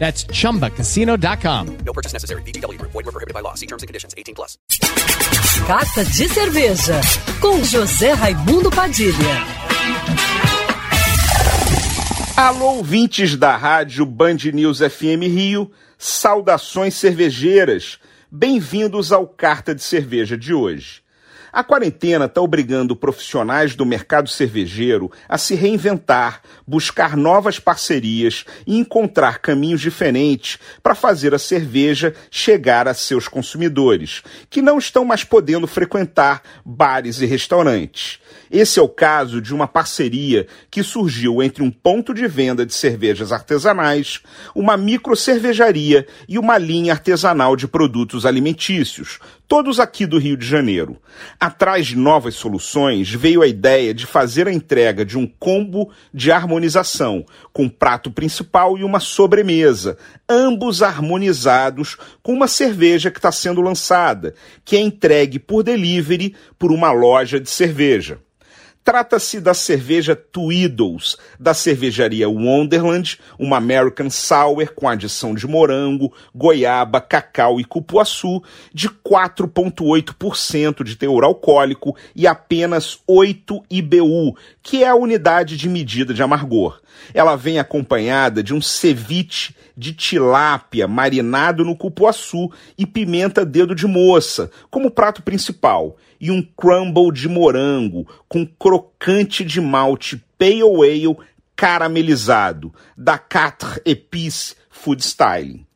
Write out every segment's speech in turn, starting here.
That's chumbacasino.com. No purchase necessary. VGW Group. Void were prohibited by law. See terms and conditions. 18 plus. Carta de Cerveja, com José Raimundo Padilha. Alô, ouvintes da rádio Band News FM Rio, saudações cervejeiras. Bem-vindos ao Carta de Cerveja de hoje. A quarentena está obrigando profissionais do mercado cervejeiro a se reinventar, buscar novas parcerias e encontrar caminhos diferentes para fazer a cerveja chegar a seus consumidores, que não estão mais podendo frequentar bares e restaurantes. Esse é o caso de uma parceria que surgiu entre um ponto de venda de cervejas artesanais, uma micro cervejaria e uma linha artesanal de produtos alimentícios, todos aqui do Rio de Janeiro. Atrás de novas soluções veio a ideia de fazer a entrega de um combo de harmonização, com prato principal e uma sobremesa, ambos harmonizados com uma cerveja que está sendo lançada, que é entregue por delivery por uma loja de cerveja. Trata-se da cerveja Tweedles, da cervejaria Wonderland, uma American Sour com adição de morango, goiaba, cacau e cupuaçu, de 4,8% de teor alcoólico e apenas 8 IBU, que é a unidade de medida de amargor. Ela vem acompanhada de um ceviche de tilápia marinado no cupuaçu e pimenta dedo de moça, como prato principal, e um crumble de morango com crocante de malte pale ale caramelizado, da Quatre Épices Food Styling.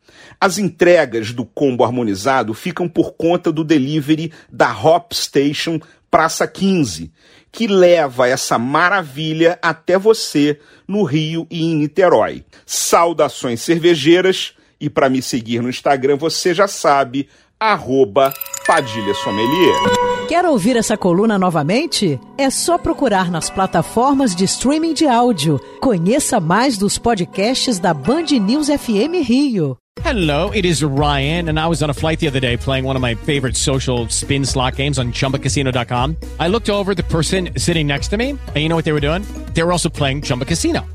As entregas do combo harmonizado ficam por conta do delivery da Hop Station Praça 15, que leva essa maravilha até você no Rio e em Niterói. Saudações cervejeiras e para me seguir no Instagram você já sabe, arroba Padilha Sommelier. Quer ouvir essa coluna novamente? É só procurar nas plataformas de streaming de áudio. Conheça mais dos podcasts da Band News FM Rio. Hello, it is Ryan, and I was on a flight the other day playing one of my favorite social spin slot games on chumbacasino.com. I looked over the person sitting next to me, and you know what they were doing? They were also playing Chumba Casino.